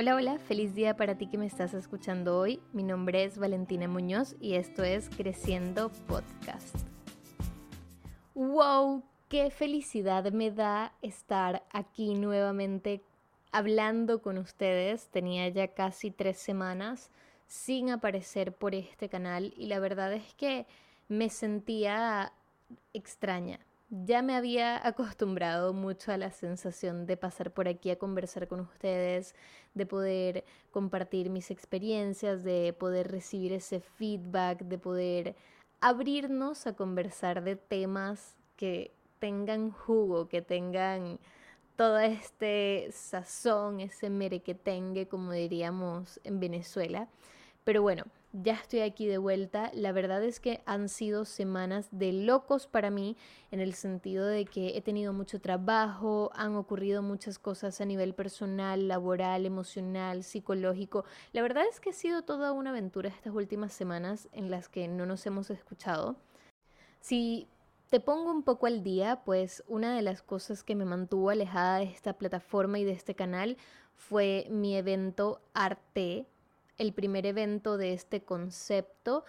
Hola, hola, feliz día para ti que me estás escuchando hoy. Mi nombre es Valentina Muñoz y esto es Creciendo Podcast. ¡Wow! ¡Qué felicidad me da estar aquí nuevamente hablando con ustedes! Tenía ya casi tres semanas sin aparecer por este canal y la verdad es que me sentía extraña ya me había acostumbrado mucho a la sensación de pasar por aquí a conversar con ustedes, de poder compartir mis experiencias, de poder recibir ese feedback, de poder abrirnos a conversar de temas que tengan jugo, que tengan todo este sazón, ese merequetengue, como diríamos en Venezuela. Pero bueno, ya estoy aquí de vuelta. La verdad es que han sido semanas de locos para mí en el sentido de que he tenido mucho trabajo, han ocurrido muchas cosas a nivel personal, laboral, emocional, psicológico. La verdad es que ha sido toda una aventura estas últimas semanas en las que no nos hemos escuchado. Si te pongo un poco al día, pues una de las cosas que me mantuvo alejada de esta plataforma y de este canal fue mi evento Arte el primer evento de este concepto.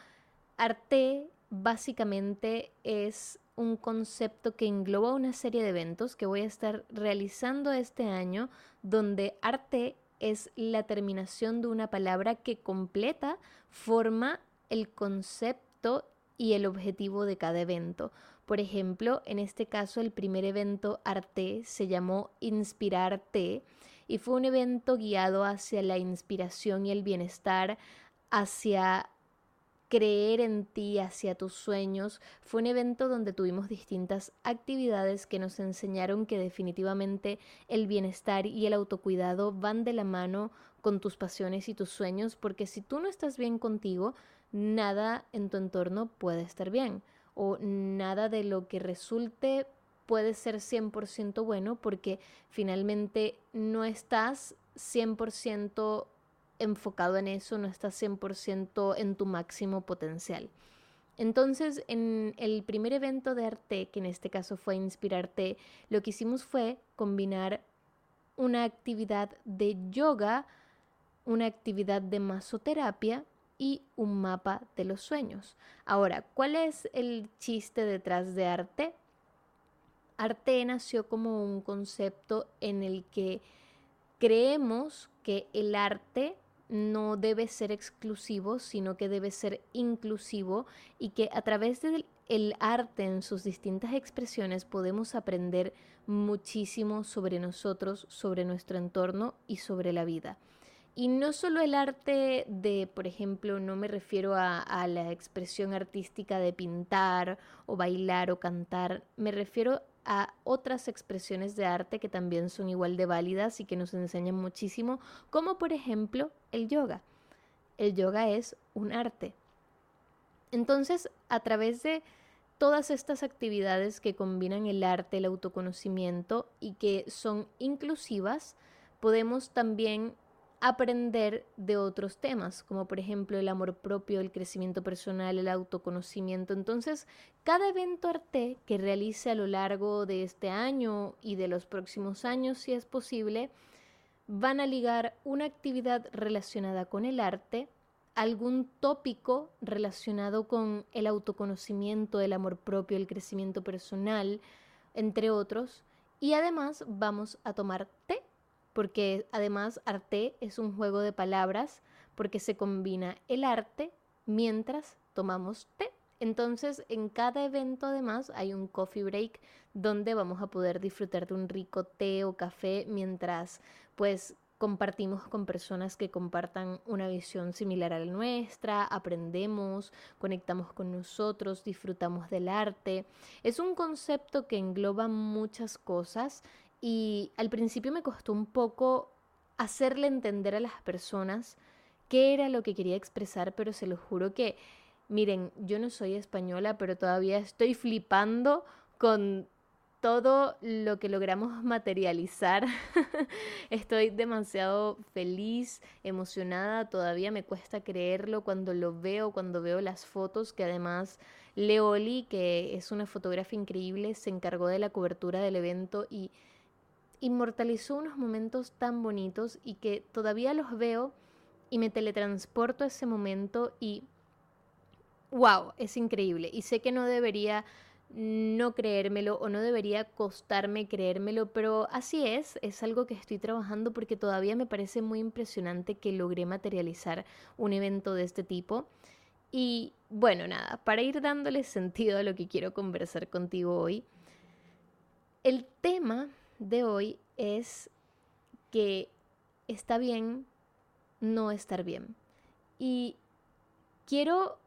Arte básicamente es un concepto que engloba una serie de eventos que voy a estar realizando este año, donde arte es la terminación de una palabra que completa, forma el concepto y el objetivo de cada evento. Por ejemplo, en este caso el primer evento Arte se llamó Inspirarte y fue un evento guiado hacia la inspiración y el bienestar, hacia creer en ti, hacia tus sueños. Fue un evento donde tuvimos distintas actividades que nos enseñaron que definitivamente el bienestar y el autocuidado van de la mano con tus pasiones y tus sueños, porque si tú no estás bien contigo, nada en tu entorno puede estar bien o nada de lo que resulte puede ser 100% bueno porque finalmente no estás 100% enfocado en eso, no estás 100% en tu máximo potencial. Entonces, en el primer evento de arte, que en este caso fue Inspirarte, lo que hicimos fue combinar una actividad de yoga, una actividad de masoterapia y un mapa de los sueños. Ahora, ¿cuál es el chiste detrás de arte? Arte nació como un concepto en el que creemos que el arte no debe ser exclusivo, sino que debe ser inclusivo y que a través del arte en sus distintas expresiones podemos aprender muchísimo sobre nosotros, sobre nuestro entorno y sobre la vida. Y no solo el arte de, por ejemplo, no me refiero a, a, la expresión artística de pintar o bailar o cantar, me refiero a otras expresiones de arte que también son igual de válidas y que nos enseñan muchísimo, como por ejemplo el yoga. El yoga es un arte. Entonces, a través de todas estas actividades que combinan el arte, el autoconocimiento y que son inclusivas, podemos también aprender de otros temas, como por ejemplo el amor propio, el crecimiento personal, el autoconocimiento. Entonces, cada evento arte que realice a lo largo de este año y de los próximos años, si es posible, van a ligar una actividad relacionada con el arte, algún tópico relacionado con el autoconocimiento, el amor propio, el crecimiento personal, entre otros, y además vamos a tomar té porque además arte es un juego de palabras porque se combina el arte mientras tomamos té. Entonces, en cada evento además hay un coffee break donde vamos a poder disfrutar de un rico té o café mientras pues compartimos con personas que compartan una visión similar a la nuestra, aprendemos, conectamos con nosotros, disfrutamos del arte. Es un concepto que engloba muchas cosas y al principio me costó un poco hacerle entender a las personas qué era lo que quería expresar, pero se lo juro que, miren, yo no soy española, pero todavía estoy flipando con todo lo que logramos materializar. Estoy demasiado feliz, emocionada, todavía me cuesta creerlo cuando lo veo, cuando veo las fotos, que además Leoli, que es una fotógrafa increíble, se encargó de la cobertura del evento y inmortalizó unos momentos tan bonitos y que todavía los veo y me teletransporto a ese momento y wow, es increíble. Y sé que no debería no creérmelo o no debería costarme creérmelo, pero así es, es algo que estoy trabajando porque todavía me parece muy impresionante que logré materializar un evento de este tipo. Y bueno, nada, para ir dándole sentido a lo que quiero conversar contigo hoy, el tema de hoy es que está bien no estar bien. Y quiero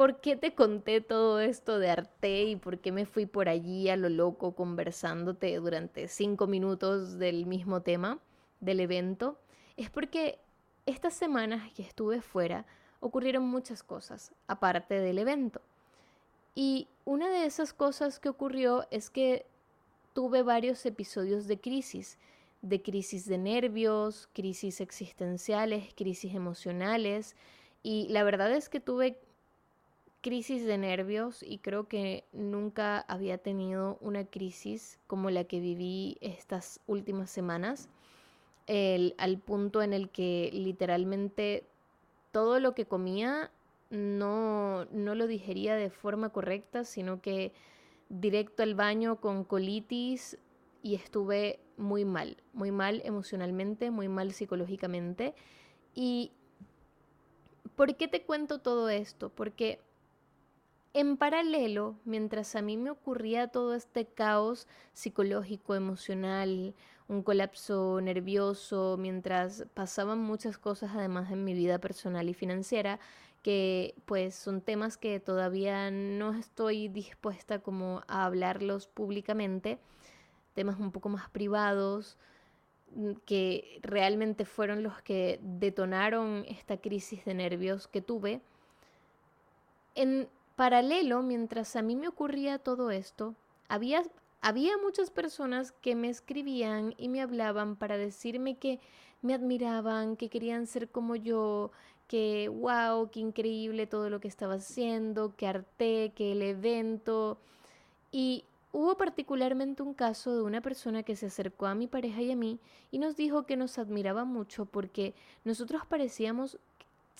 ¿por qué te conté todo esto de arte y por qué me fui por allí a lo loco conversándote durante cinco minutos del mismo tema del evento? Es porque estas semanas que estuve fuera ocurrieron muchas cosas aparte del evento. Y una de esas cosas que ocurrió es que tuve varios episodios de crisis, de crisis de nervios, crisis existenciales, crisis emocionales. Y la verdad es que tuve crisis de nervios y creo que nunca había tenido una crisis como la que viví estas últimas semanas, al punto en el que literalmente todo lo que comía no, no lo digería de forma correcta, sino que directo al baño con colitis y estuve muy mal, muy mal emocionalmente, muy mal psicológicamente. ¿Y por qué te cuento todo esto? Porque en paralelo, mientras a mí me ocurría todo este caos psicológico, emocional, un colapso nervioso, mientras pasaban muchas cosas además en mi vida personal y financiera, que pues son temas que todavía no estoy dispuesta como a hablarlos públicamente, temas un poco más privados, mm, que realmente fueron los que detonaron esta crisis de nervios que tuve. En paralelo, mientras a mí me ocurría todo esto, había, había muchas personas que me escribían y me hablaban para decirme que me admiraban, que querían ser como yo, que wow, qué increíble todo lo que estaba haciendo, que arte, que el evento. Y hubo particularmente un caso de una persona que se acercó a mi pareja y a mí y nos dijo que nos admiraba mucho porque nosotros parecíamos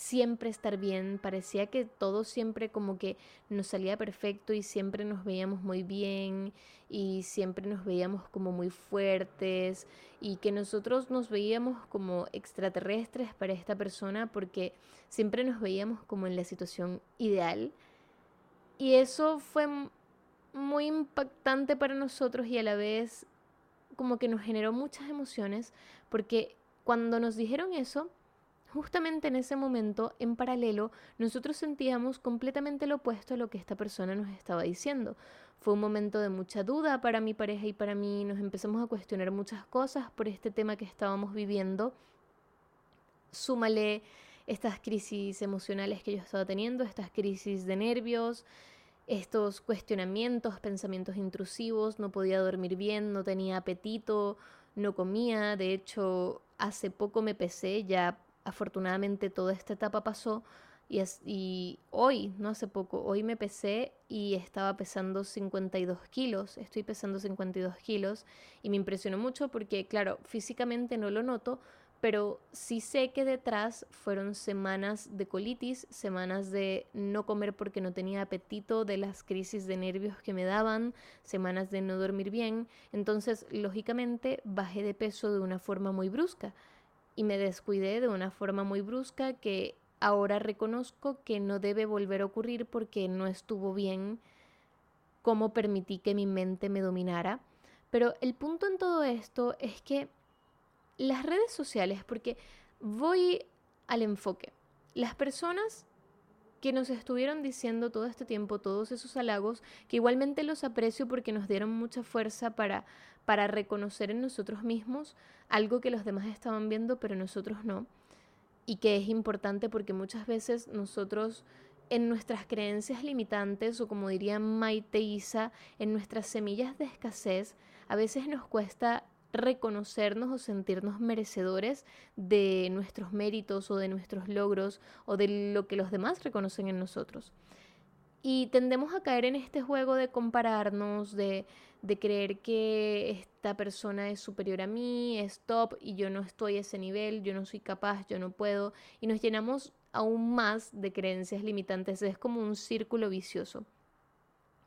siempre estar bien, parecía que todo siempre como que nos salía perfecto y siempre nos veíamos muy bien y siempre nos veíamos como muy fuertes y que nosotros nos veíamos como extraterrestres para esta persona porque siempre nos veíamos como en la situación ideal. Y eso fue muy impactante para nosotros y a la vez como que nos generó muchas emociones porque cuando nos dijeron eso, Justamente en ese momento, en paralelo, nosotros sentíamos completamente lo opuesto a lo que esta persona nos estaba diciendo. Fue un momento de mucha duda para mi pareja y para mí, nos empezamos a cuestionar muchas cosas por este tema que estábamos viviendo. Súmale estas crisis emocionales que yo estaba teniendo, estas crisis de nervios, estos cuestionamientos, pensamientos intrusivos, no podía dormir bien, no tenía apetito, no comía, de hecho hace poco me pesé ya afortunadamente toda esta etapa pasó y, hoy, no hace poco, hoy me pesé y estaba pesando 52 kilos, estoy pesando 52 kilos y me impresionó mucho porque, claro, físicamente no lo noto, pero sí sé que detrás fueron semanas de colitis, semanas de no comer porque no tenía apetito, de las crisis de nervios que me daban, semanas de no dormir bien, entonces lógicamente bajé de peso de una forma muy brusca y me descuidé de una forma muy brusca que ahora reconozco que no debe volver a ocurrir porque no estuvo bien cómo permití que mi mente me dominara. Pero el punto en todo esto es que las redes sociales, porque voy al enfoque, las personas que nos estuvieron diciendo todo este tiempo todos esos halagos, que igualmente los aprecio porque nos dieron mucha fuerza para, para reconocer en nosotros mismos algo que los demás estaban viendo, pero nosotros no. Y que es importante porque muchas veces nosotros en nuestras creencias limitantes o como diría Maite Isa, en nuestras semillas de escasez, a veces nos cuesta reconocernos o sentirnos merecedores de nuestros méritos o de nuestros logros o de lo que los demás reconocen en nosotros. Y tendemos a caer en este juego de compararnos, de, de creer que esta persona es superior a mí, es top y yo no estoy a ese nivel, yo no soy capaz, yo no puedo. Y nos llenamos aún más de creencias limitantes. Es como un círculo vicioso.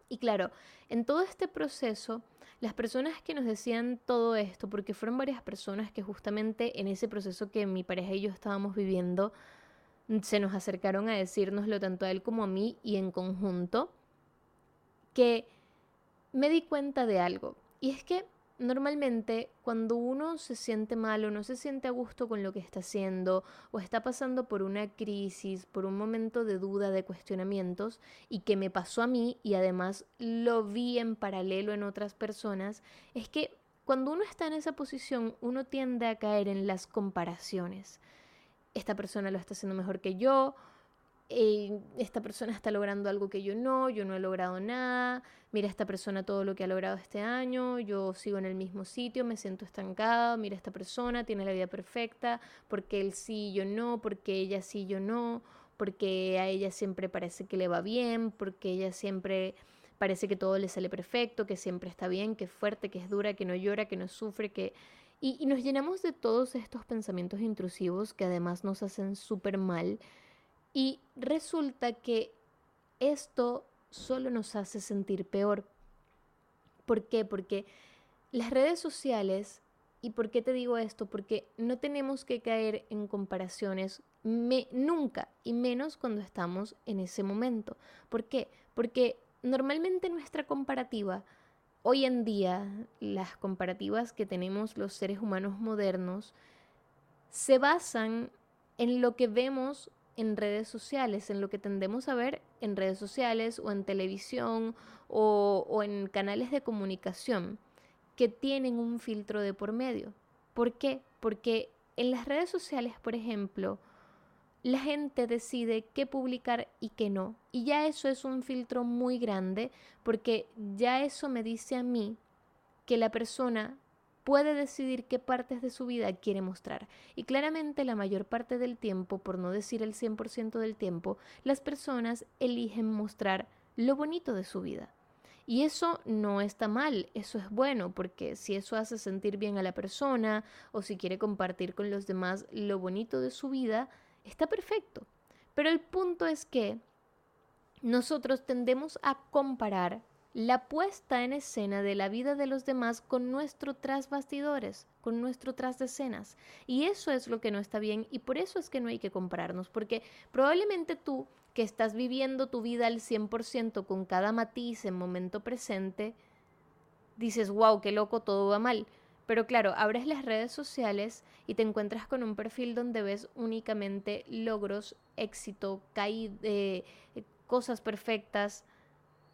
Y claro, en todo este proceso, las personas que nos decían todo esto, porque fueron varias personas que justamente en ese proceso que mi pareja y yo estábamos viviendo, se nos acercaron a decirnoslo tanto a él como a mí y en conjunto, que me di cuenta de algo. Y es que normalmente cuando uno se siente mal o no se siente a gusto con lo que está haciendo o está pasando por una crisis, por un momento de duda, de cuestionamientos, y que me pasó a mí y además lo vi en paralelo en otras personas, es que cuando uno está en esa posición uno tiende a caer en las comparaciones. Esta persona lo está haciendo mejor que yo, esta persona está logrando algo que yo no, yo no he logrado nada, mira esta persona todo lo que ha logrado este año, yo sigo en el mismo sitio, me siento estancado, mira esta persona tiene la vida perfecta, porque él sí, yo no, porque ella sí, yo no, porque a ella siempre parece que le va bien, porque ella siempre parece que todo le sale perfecto, que siempre está bien, que es fuerte, que es dura, que no llora, que no sufre, que y, nos llenamos de todos estos pensamientos intrusivos que además nos hacen súper mal. Y resulta que esto solo nos hace sentir peor. ¿Por qué? Porque las redes sociales, ¿y por qué te digo esto? Porque no tenemos que caer en comparaciones nunca, y menos cuando estamos en ese momento. ¿Por qué? Porque normalmente nuestra comparativa hoy en día las comparativas que tenemos los seres humanos modernos se basan en lo que vemos en redes sociales, en lo que tendemos a ver en redes sociales o en televisión o, en canales de comunicación que tienen un filtro de por medio. ¿Por qué? Porque en las redes sociales, por ejemplo, la gente decide qué publicar y qué no. Y ya eso es un filtro muy grande porque ya eso me dice a mí que la persona puede decidir qué partes de su vida quiere mostrar. Y claramente la mayor parte del tiempo, por no decir el 100% del tiempo, las personas eligen mostrar lo bonito de su vida. Y eso no está mal, eso es bueno, porque si eso hace sentir bien a la persona o si quiere compartir con los demás lo bonito de su vida, está perfecto. Pero el punto es que nosotros tendemos a comparar la puesta en escena de la vida de los demás con nuestro tras bastidores, con nuestro tras de. Y eso es lo que no está bien y por eso es que no hay que compararnos, porque probablemente tú que estás viviendo tu vida al 100% con cada matiz en momento presente, dices, wow, qué loco, todo va mal. Pero claro, abres las redes sociales y te encuentras con un perfil donde ves únicamente logros, éxito, caída, eh, cosas perfectas.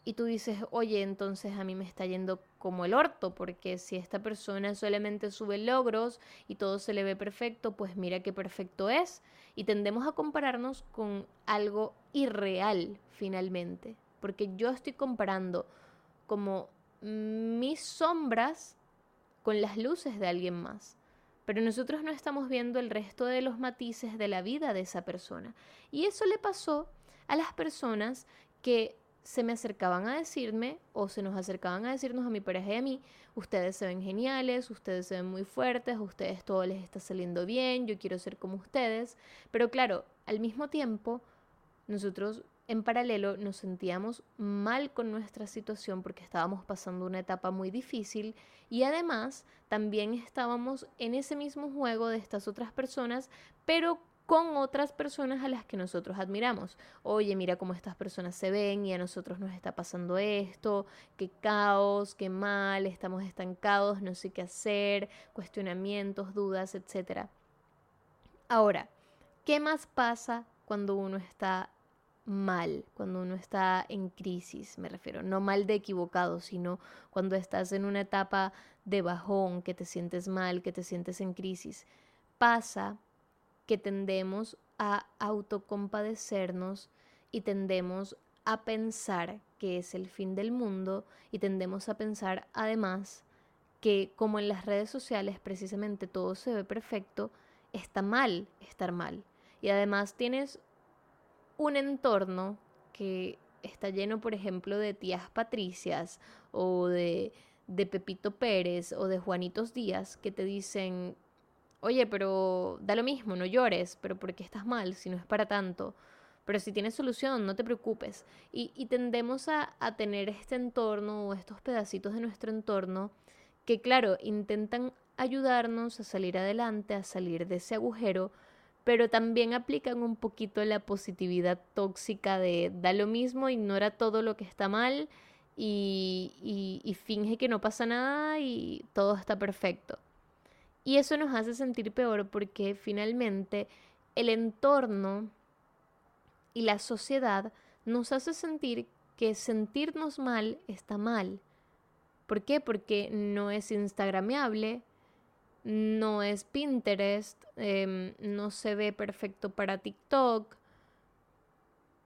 Y tú dices, oye, entonces a mí me está yendo como el orto, porque si esta persona solamente sube logros y todo se le ve perfecto, pues mira qué perfecto es. Y tendemos a compararnos con algo irreal finalmente, porque yo estoy comparando como mis sombras con las luces de alguien más. Pero nosotros no estamos viendo el resto de los matices de la vida de esa persona. Y eso le pasó a las personas que se me acercaban a decirme o se nos acercaban a decirnos a mi pareja y a mí, ustedes se ven geniales, ustedes se ven muy fuertes, a ustedes todo les está saliendo bien, yo quiero ser como ustedes. Pero claro, al mismo tiempo, nosotros en paralelo nos sentíamos mal con nuestra situación porque estábamos pasando una etapa muy difícil y además también estábamos en ese mismo juego de estas otras personas, pero con otras personas a las que nosotros admiramos. Oye, mira cómo estas personas se ven y a nosotros nos está pasando esto, qué caos, qué mal, estamos estancados, no sé qué hacer, cuestionamientos, dudas, etc. Ahora, ¿qué más pasa cuando uno está mal, cuando uno está en crisis, me refiero, no mal de equivocado, sino cuando estás en una etapa de bajón, que te sientes mal, que te sientes en crisis. Pasa que tendemos a autocompadecernos y tendemos a pensar que es el fin del mundo y tendemos a pensar además que como en las redes sociales precisamente todo se ve perfecto, está mal estar mal. Y además tienes un entorno que está lleno, por ejemplo, de tías Patricias o de, de Pepito Pérez o de Juanitos Díaz que te dicen, oye, pero da lo mismo, no llores, pero ¿por qué estás mal si no es para tanto? Pero si tienes solución, no te preocupes. Y, tendemos a, a tener este entorno o estos pedacitos de nuestro entorno que, claro, intentan ayudarnos a salir adelante, a salir de ese agujero, pero también aplican un poquito la positividad tóxica de da lo mismo, ignora todo lo que está mal y, y, finge que no pasa nada y todo está perfecto. Y eso nos hace sentir peor porque finalmente el entorno y la sociedad nos hace sentir que sentirnos mal está mal. ¿Por qué? Porque no es instagrameable, no es Pinterest, em, no se ve perfecto para TikTok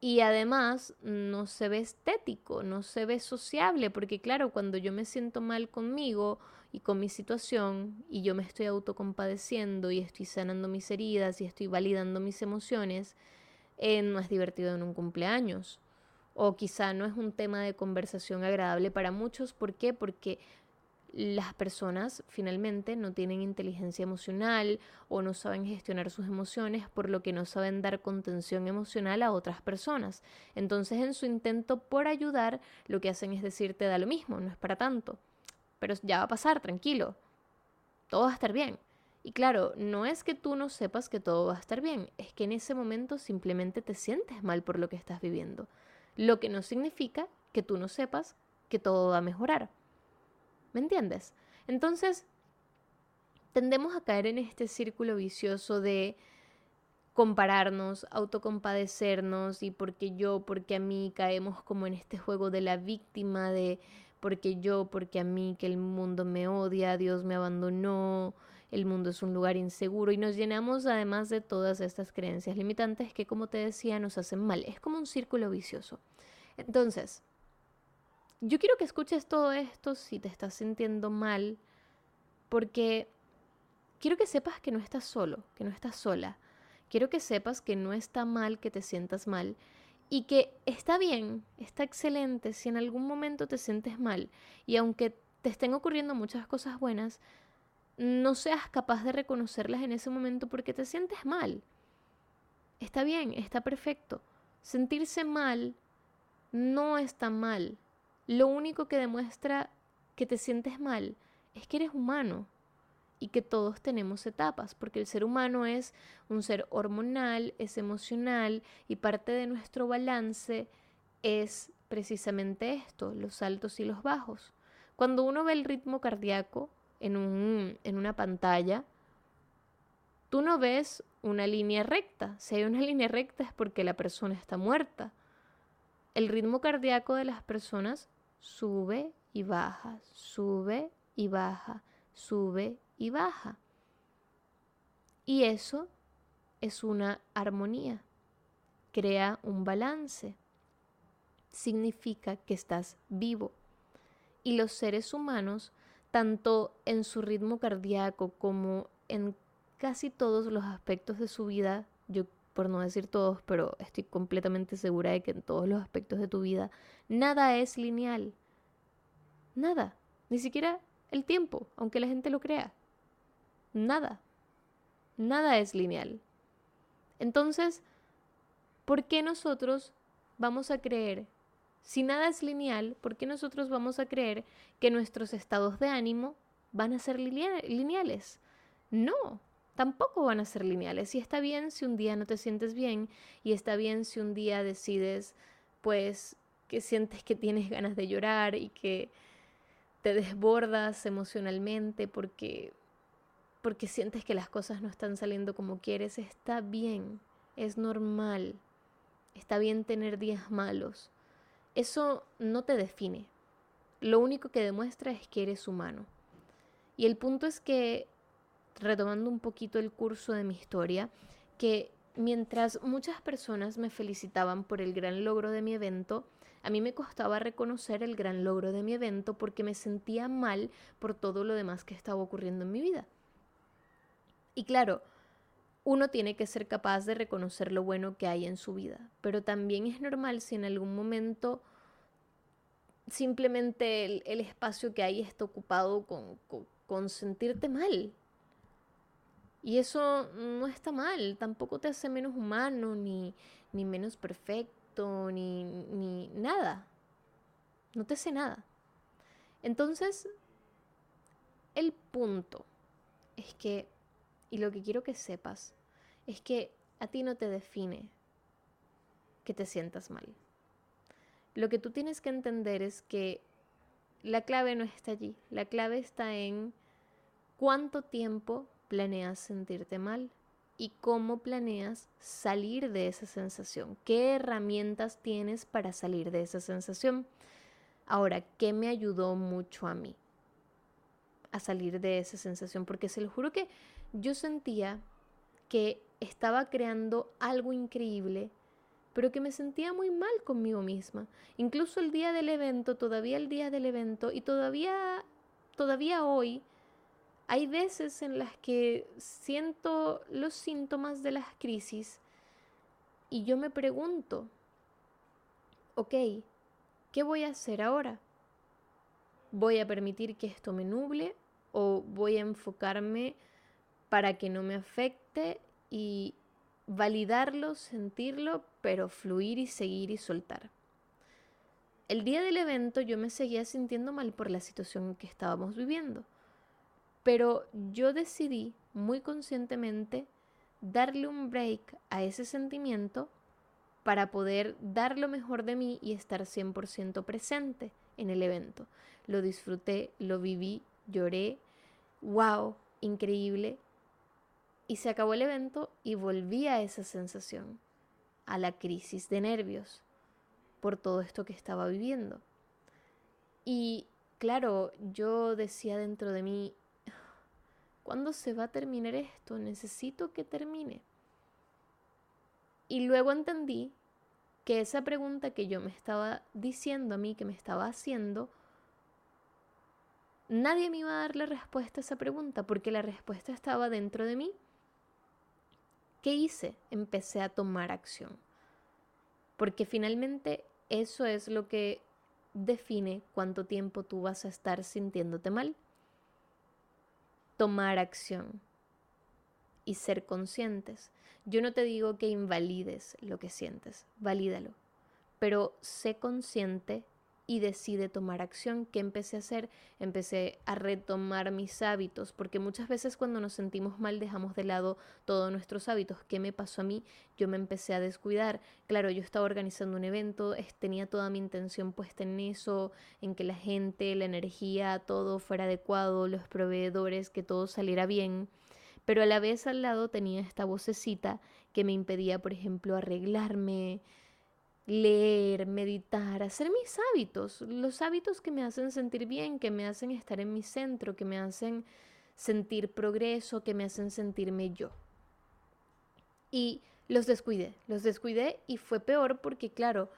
y además no se ve estético, no se ve sociable, porque claro, cuando yo me siento mal conmigo y con mi situación y yo me estoy autocompadeciendo y estoy sanando mis heridas y estoy validando mis emociones, eh, no es divertido en un cumpleaños. O quizá no es un tema de conversación agradable para muchos. ¿Por qué? Porque las personas finalmente no tienen inteligencia emocional o no saben gestionar sus emociones, por lo que no saben dar contención emocional a otras personas. Entonces en su intento por ayudar, lo que hacen es decirte da lo mismo, no es para tanto. Pero ya va a pasar, tranquilo. Todo va a estar bien. Y claro, no es que tú no sepas que todo va a estar bien, es que en ese momento simplemente te sientes mal por lo que estás viviendo. Lo que no significa que tú no sepas que todo va a mejorar. ¿Me entiendes? Entonces, tendemos a caer en este círculo vicioso de compararnos, autocompadecernos y porque yo, porque a mí caemos como en este juego de la víctima de porque yo, porque a mí, que el mundo me odia, Dios me abandonó, el mundo es un lugar inseguro y nos llenamos además de todas estas creencias limitantes que como te decía nos hacen mal. Es como un círculo vicioso. Entonces, yo quiero que escuches todo esto si te estás sintiendo mal, porque quiero que sepas que no estás solo, que no estás sola. Quiero que sepas que no está mal que te sientas mal y que está bien, está excelente si en algún momento te sientes mal y aunque te estén ocurriendo muchas cosas buenas, no seas capaz de reconocerlas en ese momento porque te sientes mal. Está bien, está perfecto. Sentirse mal no está mal lo único que demuestra que te sientes mal es que eres humano y que todos tenemos etapas, porque el ser humano es un ser hormonal, es emocional y parte de nuestro balance es precisamente esto, los altos y los bajos. Cuando uno ve el ritmo cardíaco en, un, en una pantalla, tú no ves una línea recta. Si hay una línea recta es porque la persona está muerta. El ritmo cardíaco de las personas sube y baja, sube y baja, sube y baja. Y eso es una armonía, crea un balance, significa que estás vivo. Y los seres humanos, tanto en su ritmo cardíaco como en casi todos los aspectos de su vida, yo por no decir todos, pero estoy completamente segura de que en todos los aspectos de tu vida, nada es lineal. Nada. Ni siquiera el tiempo, aunque la gente lo crea. Nada. Nada es lineal. Entonces, ¿por qué nosotros vamos a creer, si nada es lineal, ¿por qué nosotros vamos a creer que nuestros estados de ánimo van a ser lineales? No, tampoco van a ser lineales. Y está bien si un día no te sientes bien y está bien si un día decides, pues, que sientes que tienes ganas de llorar y que te desbordas emocionalmente porque porque sientes que las cosas no están saliendo como quieres, está bien, es normal. Está bien tener días malos. Eso no te define. Lo único que demuestra es que eres humano. Y el punto es que retomando un poquito el curso de mi historia, que mientras muchas personas me felicitaban por el gran logro de mi evento, a mí me costaba reconocer el gran logro de mi evento porque me sentía mal por todo lo demás que estaba ocurriendo en mi vida. Y claro, uno tiene que ser capaz de reconocer lo bueno que hay en su vida, pero también es normal si en algún momento simplemente el, espacio que hay está ocupado con, con sentirte mal. Y eso no está mal, tampoco te hace menos humano, ni, ni menos perfecto, ni, ni nada. No te hace nada. Entonces, el punto es que, y lo que quiero que sepas, es que a ti no te define que te sientas mal. Lo que tú tienes que entender es que la clave no está allí, la clave está en cuánto tiempo planeas sentirte mal y cómo planeas salir de esa sensación, qué herramientas tienes para salir de esa sensación. Ahora, ¿qué me ayudó mucho a mí a salir de esa sensación? Porque se lo juro que yo sentía que estaba creando algo increíble, pero que me sentía muy mal conmigo misma. Incluso el día del evento, todavía el día del evento y todavía todavía hoy hay veces en las que siento los síntomas de las crisis y yo me pregunto, ok, ¿qué voy a hacer ahora? ¿Voy a permitir que esto me nuble o voy a enfocarme para que no me afecte y validarlo, sentirlo, pero fluir y seguir y soltar? El día del evento yo me seguía sintiendo mal por la situación que estábamos viviendo. Pero yo decidí muy conscientemente darle un break a ese sentimiento para poder dar lo mejor de mí y estar 100% presente en el evento. Lo disfruté, lo viví, lloré, wow, increíble. Y se acabó el evento y volví a esa sensación, a la crisis de nervios por todo esto que estaba viviendo. Y claro, yo decía dentro de mí, ¿Cuándo se va a terminar esto? Necesito que termine. Y luego entendí que esa pregunta que yo me estaba diciendo a mí, que me estaba haciendo, nadie me iba a dar la respuesta a esa pregunta porque la respuesta estaba dentro de mí. ¿Qué hice? Empecé a tomar acción. Porque finalmente eso es lo que define cuánto tiempo tú vas a estar sintiéndote mal tomar acción y ser conscientes. Yo no te digo que invalides lo que sientes, valídalo, pero sé consciente y decide tomar acción. ¿Qué empecé a hacer? Empecé a retomar mis hábitos, porque muchas veces cuando nos sentimos mal dejamos de lado todos nuestros hábitos. ¿Qué me pasó a mí? Yo me empecé a descuidar. Claro, yo estaba organizando un evento, tenía toda mi intención puesta en eso, en que la gente, la energía, todo fuera adecuado, los proveedores, que todo saliera bien. Pero a la vez al lado tenía esta vocecita que me impedía, por ejemplo, arreglarme, leer, meditar, hacer mis hábitos, los hábitos que me hacen sentir bien, que me hacen estar en mi centro, que me hacen sentir progreso, que me hacen sentirme yo. Y los descuidé, los descuidé y fue peor porque, claro,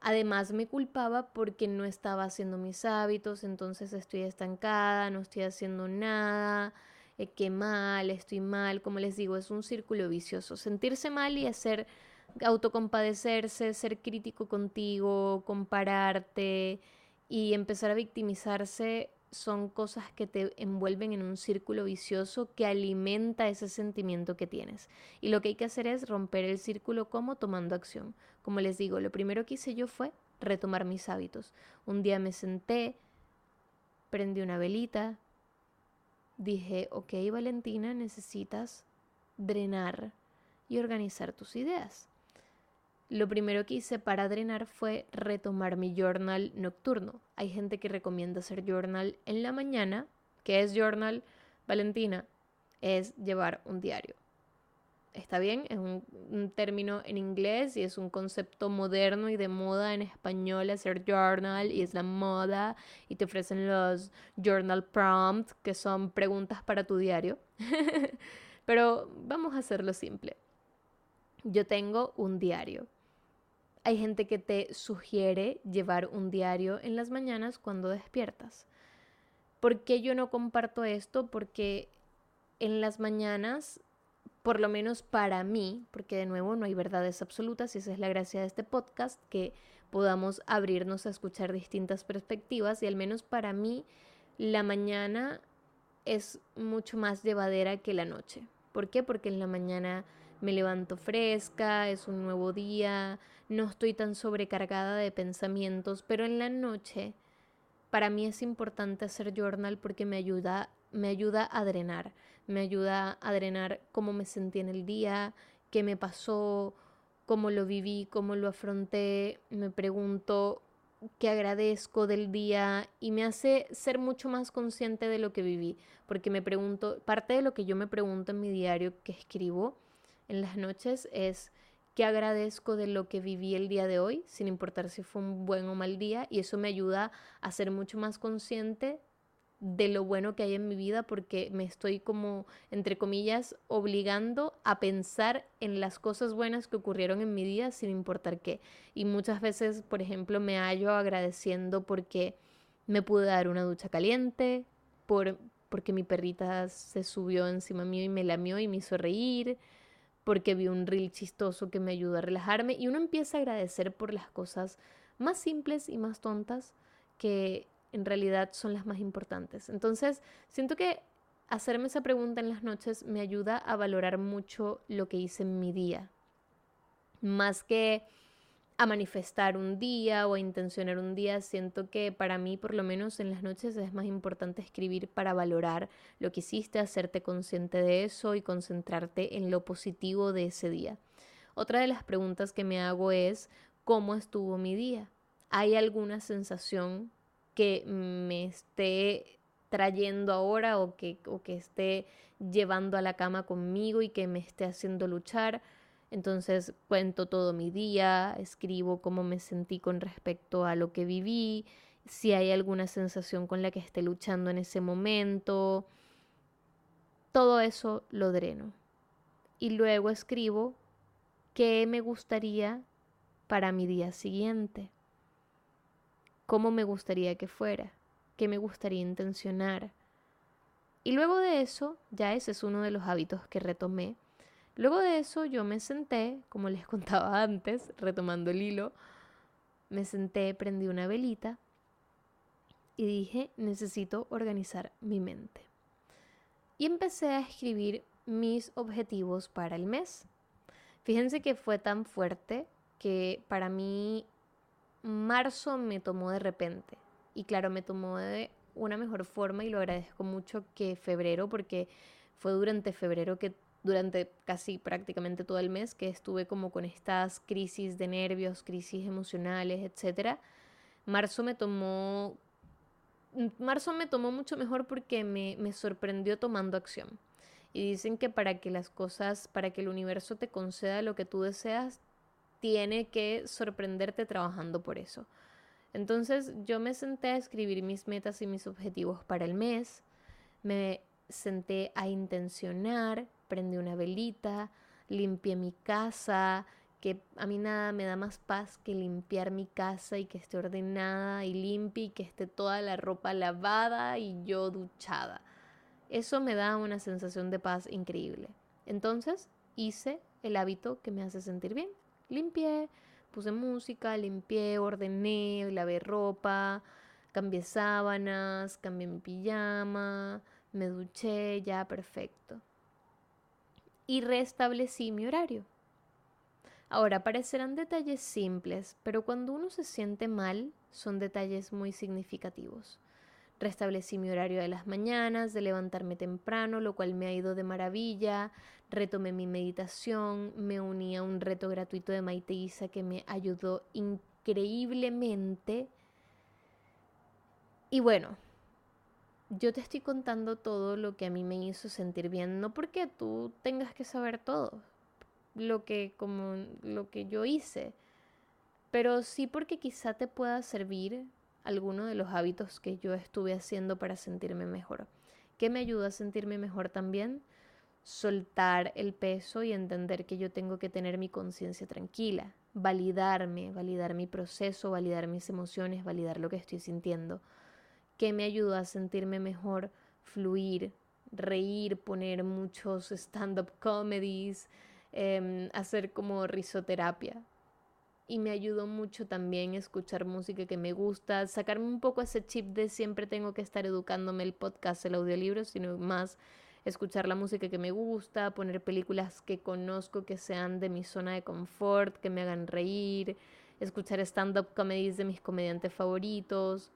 además me culpaba porque no estaba haciendo mis hábitos, entonces estoy estancada, no estoy haciendo nada, eh, qué mal, estoy mal, como les digo, es un círculo vicioso. Sentirse mal y hacer autocompadecerse, ser crítico contigo, compararte y empezar a victimizarse son cosas que te envuelven en un círculo vicioso que alimenta ese sentimiento que tienes. Y lo que hay que hacer es romper el círculo como tomando acción. Como les digo, lo primero que hice yo fue retomar mis hábitos. Un día me senté, prendí una velita, dije, ok Valentina, necesitas drenar y organizar tus ideas lo primero que hice para drenar fue retomar mi journal nocturno. Hay gente que recomienda hacer journal en la mañana. ¿Qué es journal? Valentina, es llevar un diario. Está bien, es un, término en inglés y es un concepto moderno y de moda en español hacer journal y es la moda y te ofrecen los journal prompts que son preguntas para tu diario. Pero vamos a hacerlo simple. Yo tengo un diario hay gente que te sugiere llevar un diario en las mañanas cuando despiertas. ¿Por qué yo no comparto esto? Porque en las mañanas por lo menos para mí, porque de nuevo no hay verdades absolutas y esa es la gracia de este podcast, que podamos abrirnos a escuchar distintas perspectivas y al menos para mí la mañana es mucho más llevadera que la noche. ¿Por qué? Porque en la mañana me levanto fresca, es un nuevo día, no estoy tan sobrecargada de pensamientos, pero en la noche para mí es importante hacer journal porque me ayuda, me ayuda a drenar, me ayuda a drenar cómo me sentí en el día, qué me pasó, cómo lo viví, cómo lo afronté, me pregunto qué agradezco del día y me hace ser mucho más consciente de lo que viví, porque me pregunto, parte de lo que yo me pregunto en mi diario que escribo en las noches es qué agradezco de lo que viví el día de hoy, sin importar si fue un buen o mal día, y eso me ayuda a ser mucho más consciente de lo bueno que hay en mi vida porque me estoy como, entre comillas, obligando a pensar en las cosas buenas que ocurrieron en mi día sin importar qué. Y muchas veces, por ejemplo, me hallo agradeciendo porque me pude dar una ducha caliente, por, porque mi perrita se subió encima mío y me lamió y me hizo reír, porque vi un reel chistoso que me ayudó a relajarme y uno empieza a agradecer por las cosas más simples y más tontas que en realidad son las más importantes. Entonces, siento que hacerme esa pregunta en las noches me ayuda a valorar mucho lo que hice en mi día, más que a manifestar un día o a intencionar un día, siento que para mí, por lo menos en las noches, es más importante escribir para valorar lo que hiciste, hacerte consciente de eso y concentrarte en lo positivo de ese día. Otra de las preguntas que me hago es, ¿cómo estuvo mi día? ¿Hay alguna sensación que me esté trayendo ahora o que, o que esté llevando a la cama conmigo y que me esté haciendo luchar? Entonces cuento todo mi día, escribo cómo me sentí con respecto a lo que viví, si hay alguna sensación con la que esté luchando en ese momento. Todo eso lo dreno. Y luego escribo qué me gustaría para mi día siguiente. Cómo me gustaría que fuera. Qué me gustaría intencionar. Y luego de eso, ya ese es uno de los hábitos que retomé, Luego de eso yo me senté, como les contaba antes, retomando el hilo, me senté, prendí una velita y dije, necesito organizar mi mente. Y empecé a escribir mis objetivos para el mes. Fíjense que fue tan fuerte que para mí marzo me tomó de repente. Y claro, me tomó de una mejor forma y lo agradezco mucho que febrero, porque fue durante febrero que durante casi prácticamente todo el mes que estuve como con estas crisis de nervios, crisis emocionales, etc. Marzo me tomó marzo me tomó mucho mejor porque me, me sorprendió tomando acción. Y dicen que para que las cosas, para que el universo te conceda lo que tú deseas, tiene que sorprenderte trabajando por eso. Entonces yo me senté a escribir mis metas y mis objetivos para el mes, me senté a intencionar prendí una velita, limpié mi casa, que a mí nada me da más paz que limpiar mi casa y que esté ordenada y limpia y que esté toda la ropa lavada y yo duchada. Eso me da una sensación de paz increíble. Entonces hice el hábito que me hace sentir bien. Limpié, puse música, limpié, ordené, lavé ropa, cambié sábanas, cambié mi pijama, me duché, ya perfecto y restablecí mi horario. Ahora parecerán detalles simples, pero cuando uno se siente mal son detalles muy significativos. Restablecí mi horario de las mañanas, de levantarme temprano, lo cual me ha ido de maravilla. Retomé mi meditación, me uní a un reto gratuito de Maite Isa que me ayudó increíblemente. Y bueno, yo te estoy contando todo lo que a mí me hizo sentir bien, no porque tú tengas que saber todo lo que como lo que yo hice, pero sí porque quizá te pueda servir alguno de los hábitos que yo estuve haciendo para sentirme mejor. ¿Qué me ayuda a sentirme mejor también? Soltar el peso y entender que yo tengo que tener mi conciencia tranquila, validarme, validar mi proceso, validar mis emociones, validar lo que estoy sintiendo que me ayuda a sentirme mejor, fluir, reír, poner muchos stand-up comedies, em, hacer como risoterapia. Y me ayudó mucho también escuchar música que me gusta, sacarme un poco ese chip de siempre tengo que estar educándome el podcast, el audiolibro, sino más escuchar la música que me gusta, poner películas que conozco que sean de mi zona de confort, que me hagan reír, escuchar stand-up comedies de mis comediantes favoritos.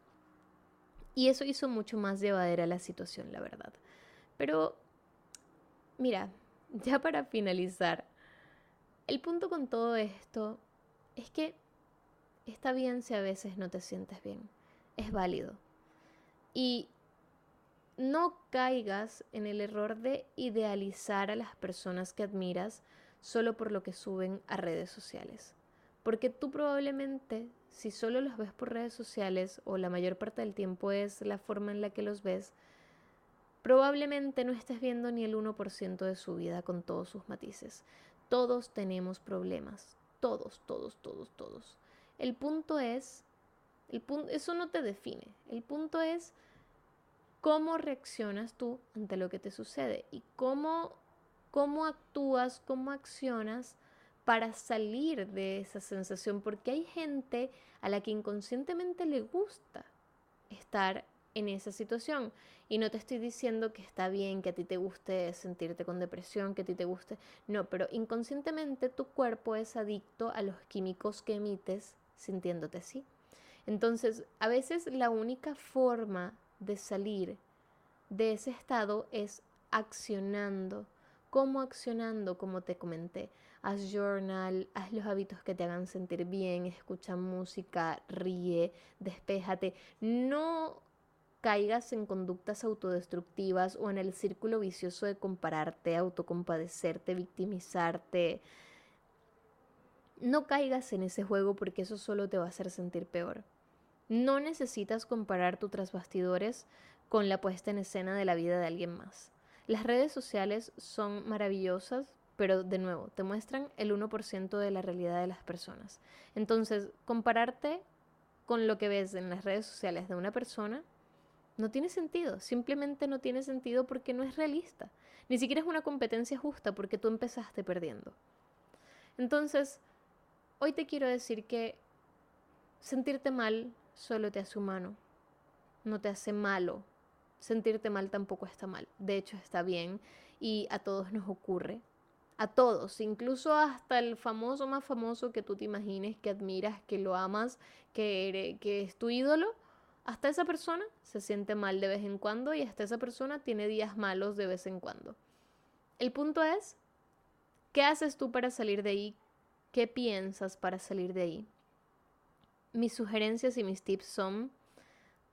Y eso hizo mucho más llevadera la situación, la verdad. Pero, mira, ya para finalizar, el punto con todo esto es que está bien si a veces no te sientes bien. Es válido. Y no caigas en el error de idealizar a las personas que admiras solo por lo que suben a redes sociales. Porque tú probablemente, si solo los ves por redes sociales o la mayor parte del tiempo es la forma en la que los ves, probablemente no estés viendo ni el 1% de su vida con todos sus matices. Todos tenemos problemas, todos, todos, todos, todos. El punto es, el punto, eso no te define, el punto es cómo reaccionas tú ante lo que te sucede y cómo, cómo actúas, cómo accionas para salir de esa sensación, porque hay gente a la que inconscientemente le gusta estar en esa situación. Y no te estoy diciendo que está bien, que a ti te guste sentirte con depresión, que a ti te guste. No, pero inconscientemente tu cuerpo es adicto a los químicos que emites sintiéndote así. Entonces, a veces la única forma de salir de ese estado es accionando. ¿Cómo accionando? Como te comenté, haz journal, haz los hábitos que te hagan sentir bien, escucha música, ríe, despéjate. No caigas en conductas autodestructivas o en el círculo vicioso de compararte, autocompadecerte, victimizarte. No caigas en ese juego porque eso solo te va a hacer sentir peor. No necesitas comparar tus trasbastidores con la puesta en escena de la vida de alguien más. Las redes sociales son maravillosas, pero de nuevo, te muestran el 1% de la realidad de las personas. Entonces, compararte con lo que ves en las redes sociales de una persona no tiene sentido, simplemente no tiene sentido porque no es realista. Ni siquiera es una competencia justa porque tú empezaste perdiendo. Entonces, hoy te quiero decir que sentirte mal solo te hace humano, no te hace malo. Sentirte mal tampoco está mal, de hecho está bien y a todos nos ocurre. A todos, incluso hasta el famoso más famoso que tú te imagines, que admiras, que lo amas, que, que es tu ídolo, hasta esa persona se siente mal de vez en cuando y hasta esa persona tiene días malos de vez en cuando. El punto es, ¿qué haces tú para salir de ahí? ¿Qué piensas para salir de ahí? Mis sugerencias y mis tips son,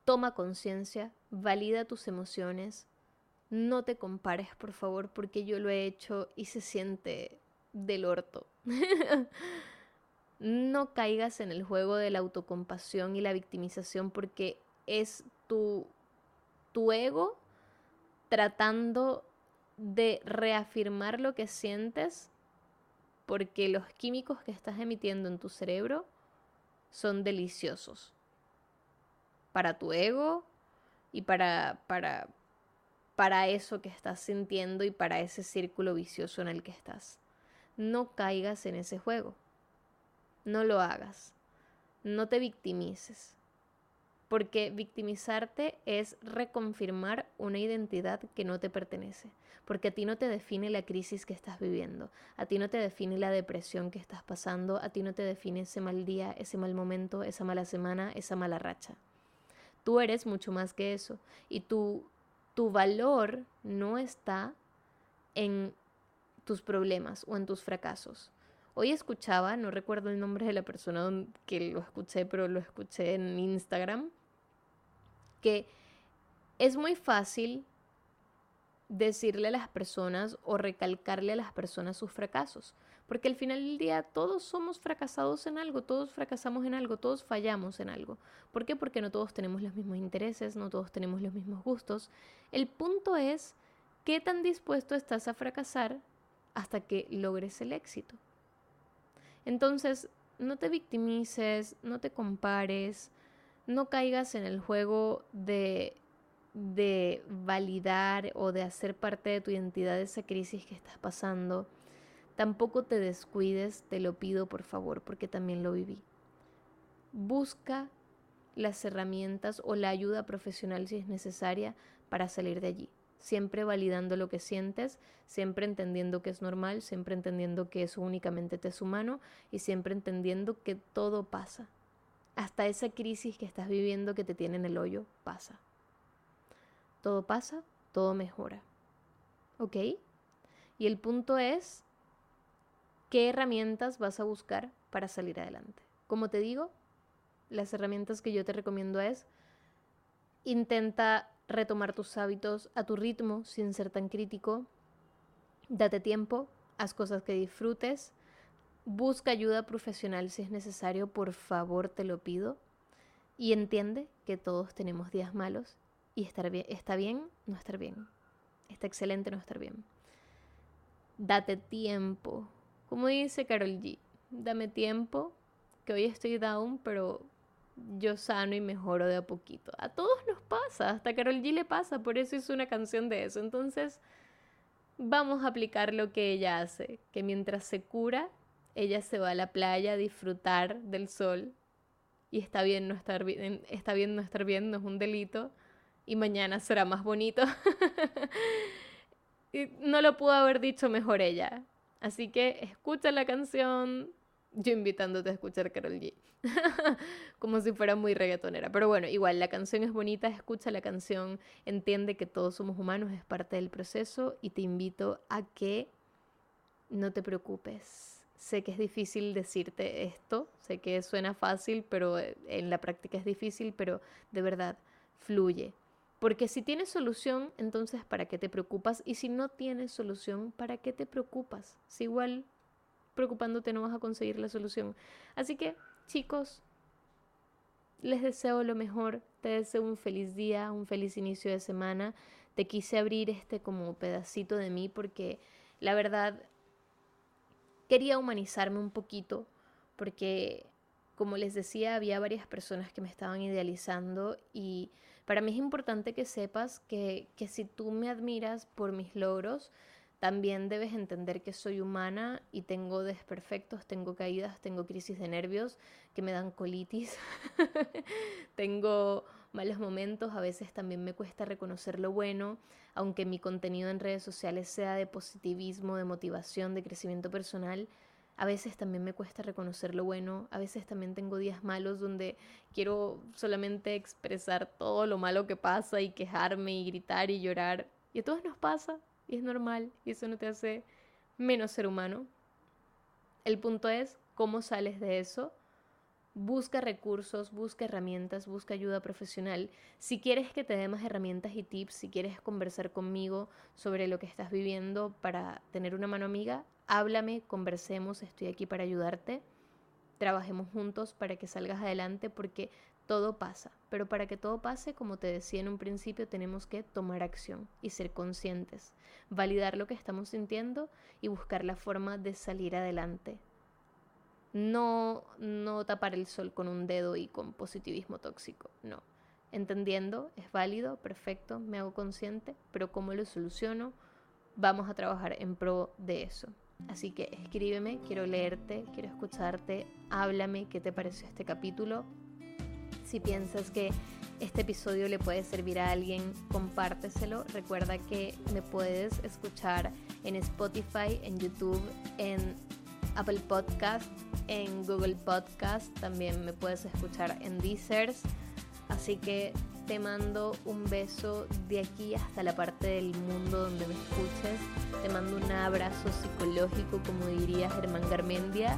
toma conciencia, valida tus emociones, no te compares por favor porque yo lo he hecho y se siente del orto. no caigas en el juego de la autocompasión y la victimización porque es tu, tu ego tratando de reafirmar lo que sientes porque los químicos que estás emitiendo en tu cerebro son deliciosos para tu ego y para, para, para eso que estás sintiendo y para ese círculo vicioso en el que estás. No caigas en ese juego. No lo hagas. No te victimices porque victimizarte es reconfirmar una identidad que no te pertenece, porque a ti no te define la crisis que estás viviendo, a ti no te define la depresión que estás pasando, a ti no te define ese mal día, ese mal momento, esa mala semana, esa mala racha. Tú eres mucho más que eso y tu, tu valor no está en tus problemas o en tus fracasos. Hoy escuchaba, no recuerdo el nombre de la persona que lo escuché, pero lo escuché en Instagram, que es muy fácil decirle a las personas o recalcarle a las personas sus fracasos, porque al final del día todos somos fracasados en algo, todos fracasamos en algo, todos fallamos en algo. ¿Por qué? Porque no todos tenemos los mismos intereses, no todos tenemos los mismos gustos. El punto es qué tan dispuesto estás a fracasar hasta que logres el éxito. Entonces, no te victimices, no te compares, no caigas en el juego de de validar o de hacer parte de tu identidad esa crisis que estás pasando, tampoco te descuides, te lo pido por favor, porque también lo viví. Busca las herramientas o la ayuda profesional si es necesaria para salir de allí. Siempre validando lo que sientes, siempre entendiendo que es normal, siempre entendiendo que eso únicamente te es humano y siempre entendiendo que todo pasa. Hasta esa crisis que estás viviendo que te tiene en el hoyo pasa. Todo pasa, todo mejora. ¿Ok? Y el punto es, ¿qué herramientas vas a buscar para salir adelante? Como te digo, las herramientas que yo te recomiendo es, intenta retomar tus hábitos a tu ritmo sin ser tan crítico, date tiempo, haz cosas que disfrutes, busca ayuda profesional si es necesario, por favor te lo pido, y entiende que todos tenemos días malos y estar bien, está bien no estar bien, está excelente no estar bien. Date tiempo, como dice Carol G, dame tiempo, que hoy estoy down, pero yo sano y mejoro de a poquito. A todos nos pasa, hasta Carol G le pasa, por eso hizo una canción de eso. Entonces, vamos a aplicar lo que ella hace, que mientras se cura, ella se va a la playa a disfrutar del sol y está bien no estar bien, está bien no estar bien, es un delito y mañana será más bonito. no lo pudo haber dicho mejor ella. Así que escucha la canción, yo invitándote a escuchar Carol G. Como si fuera muy reggaetonera. Pero bueno, igual la canción es bonita, escucha la canción, entiende que todos somos humanos, es parte del proceso y te invito a que no te preocupes. Sé que es difícil decirte esto, sé que suena fácil, pero eh, en la práctica es difícil, pero de verdad, fluye. Porque si tienes solución, entonces ¿para qué te preocupas? Y si no tienes solución, ¿para qué te preocupas? Si igual preocupándote no vas a conseguir la solución. Así que, chicos, les deseo lo mejor, te deseo un feliz día, un feliz inicio de semana. Te quise abrir este como pedacito de mí porque la verdad quería humanizarme un poquito porque como les decía, había varias personas que me estaban idealizando y para mí es importante que sepas que, que si tú me admiras por mis logros, también debes entender que soy humana y tengo desperfectos, tengo caídas, tengo crisis de nervios que me dan colitis, tengo malos momentos, a veces también me cuesta reconocer lo bueno, aunque mi contenido en redes sociales sea de positivismo, de motivación, de crecimiento personal. A veces también me cuesta reconocer lo bueno, a veces también tengo días malos donde quiero solamente expresar todo lo malo que pasa y quejarme y gritar y llorar. Y a todos nos pasa, y es normal y eso no te hace menos ser humano. El punto es cómo sales de eso. Busca recursos, busca herramientas, busca ayuda profesional. Si quieres que te dé más herramientas y tips, si quieres conversar conmigo sobre lo que estás viviendo para tener una mano amiga, háblame, conversemos, estoy aquí para ayudarte. Trabajemos juntos para que salgas adelante porque todo pasa, pero para que todo pase, como te decía en un principio, tenemos que tomar acción y ser conscientes, validar lo que estamos sintiendo y buscar la forma de salir adelante. No, no tapar el sol con un dedo y con positivismo tóxico, no. Entendiendo, es válido, perfecto, me hago consciente, pero ¿cómo lo soluciono? Vamos a trabajar en pro de eso. Así que escríbeme, quiero leerte, quiero escucharte, háblame qué te pareció este capítulo, si piensas que este episodio le puede servir a alguien, compárteselo. Recuerda que me puedes escuchar en Spotify, en YouTube, en Apple Podcast, en Google Podcast. También me puedes escuchar en Deezer. Así que te mando un beso de aquí hasta la parte del mundo donde me escuches. Te mando un abrazo psicológico, como diría Germán Garmendia.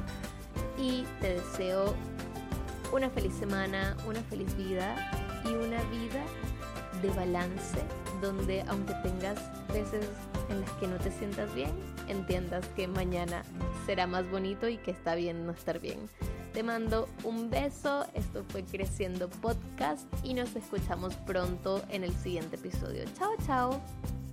Y te deseo una feliz semana, una feliz vida y una vida de balance donde aunque tengas veces en las que no te sientas bien, entiendas que mañana será más bonito y que está bien no estar bien. Te mando un beso, esto fue Creciendo Podcast y nos escuchamos pronto en el siguiente episodio. Chao, chao.